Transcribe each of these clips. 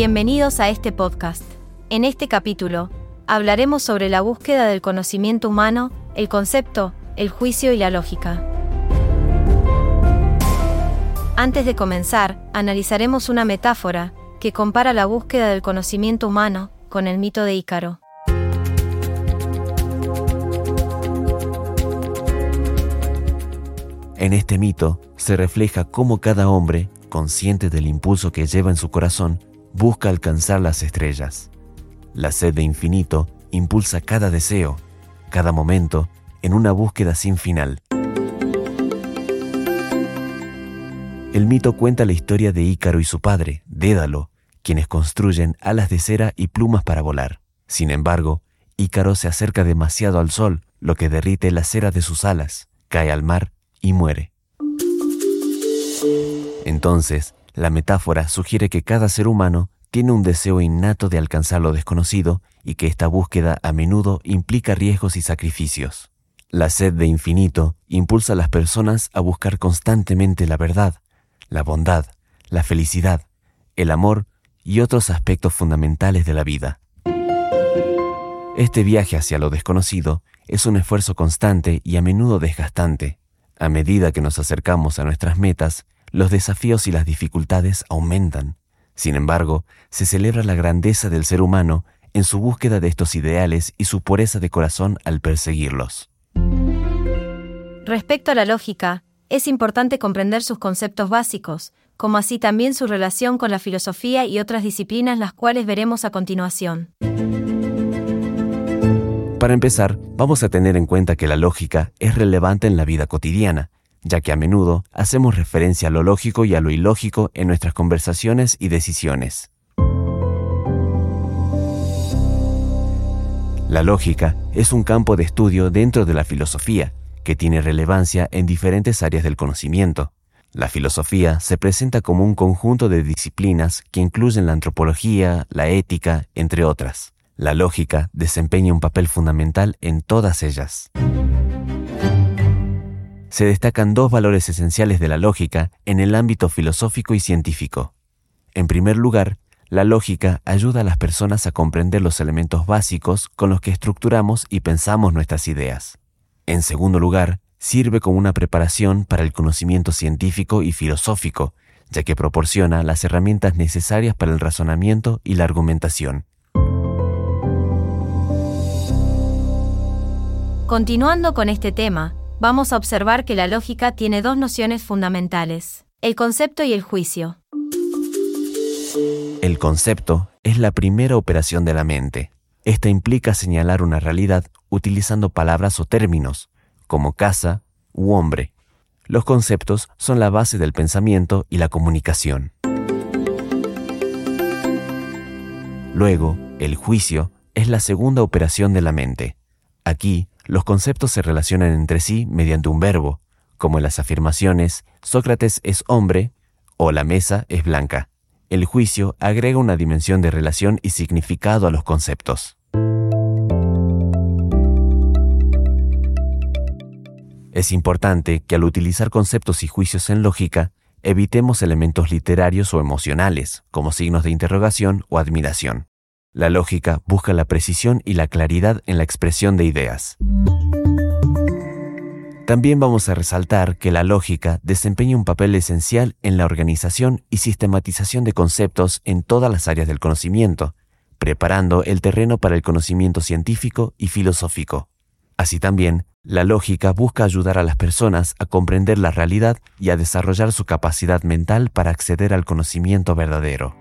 Bienvenidos a este podcast. En este capítulo, hablaremos sobre la búsqueda del conocimiento humano, el concepto, el juicio y la lógica. Antes de comenzar, analizaremos una metáfora que compara la búsqueda del conocimiento humano con el mito de Ícaro. En este mito se refleja cómo cada hombre, consciente del impulso que lleva en su corazón, busca alcanzar las estrellas. La sed de infinito impulsa cada deseo, cada momento, en una búsqueda sin final. El mito cuenta la historia de Ícaro y su padre, Dédalo, quienes construyen alas de cera y plumas para volar. Sin embargo, Ícaro se acerca demasiado al sol, lo que derrite la cera de sus alas, cae al mar y muere. Entonces, la metáfora sugiere que cada ser humano tiene un deseo innato de alcanzar lo desconocido y que esta búsqueda a menudo implica riesgos y sacrificios. La sed de infinito impulsa a las personas a buscar constantemente la verdad, la bondad, la felicidad, el amor y otros aspectos fundamentales de la vida. Este viaje hacia lo desconocido es un esfuerzo constante y a menudo desgastante. A medida que nos acercamos a nuestras metas, los desafíos y las dificultades aumentan. Sin embargo, se celebra la grandeza del ser humano en su búsqueda de estos ideales y su pureza de corazón al perseguirlos. Respecto a la lógica, es importante comprender sus conceptos básicos, como así también su relación con la filosofía y otras disciplinas las cuales veremos a continuación. Para empezar, vamos a tener en cuenta que la lógica es relevante en la vida cotidiana, ya que a menudo hacemos referencia a lo lógico y a lo ilógico en nuestras conversaciones y decisiones. La lógica es un campo de estudio dentro de la filosofía, que tiene relevancia en diferentes áreas del conocimiento. La filosofía se presenta como un conjunto de disciplinas que incluyen la antropología, la ética, entre otras. La lógica desempeña un papel fundamental en todas ellas se destacan dos valores esenciales de la lógica en el ámbito filosófico y científico. En primer lugar, la lógica ayuda a las personas a comprender los elementos básicos con los que estructuramos y pensamos nuestras ideas. En segundo lugar, sirve como una preparación para el conocimiento científico y filosófico, ya que proporciona las herramientas necesarias para el razonamiento y la argumentación. Continuando con este tema, vamos a observar que la lógica tiene dos nociones fundamentales, el concepto y el juicio. El concepto es la primera operación de la mente. Esta implica señalar una realidad utilizando palabras o términos, como casa u hombre. Los conceptos son la base del pensamiento y la comunicación. Luego, el juicio es la segunda operación de la mente. Aquí, los conceptos se relacionan entre sí mediante un verbo, como en las afirmaciones Sócrates es hombre o la mesa es blanca. El juicio agrega una dimensión de relación y significado a los conceptos. Es importante que al utilizar conceptos y juicios en lógica, evitemos elementos literarios o emocionales, como signos de interrogación o admiración. La lógica busca la precisión y la claridad en la expresión de ideas. También vamos a resaltar que la lógica desempeña un papel esencial en la organización y sistematización de conceptos en todas las áreas del conocimiento, preparando el terreno para el conocimiento científico y filosófico. Así también, la lógica busca ayudar a las personas a comprender la realidad y a desarrollar su capacidad mental para acceder al conocimiento verdadero.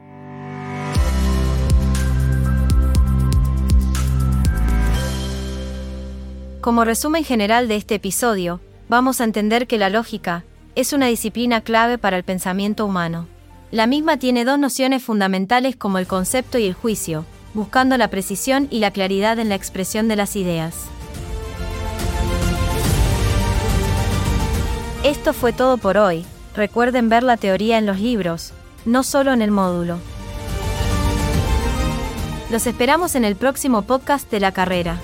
Como resumen general de este episodio, vamos a entender que la lógica es una disciplina clave para el pensamiento humano. La misma tiene dos nociones fundamentales como el concepto y el juicio, buscando la precisión y la claridad en la expresión de las ideas. Esto fue todo por hoy. Recuerden ver la teoría en los libros, no solo en el módulo. Los esperamos en el próximo podcast de la carrera.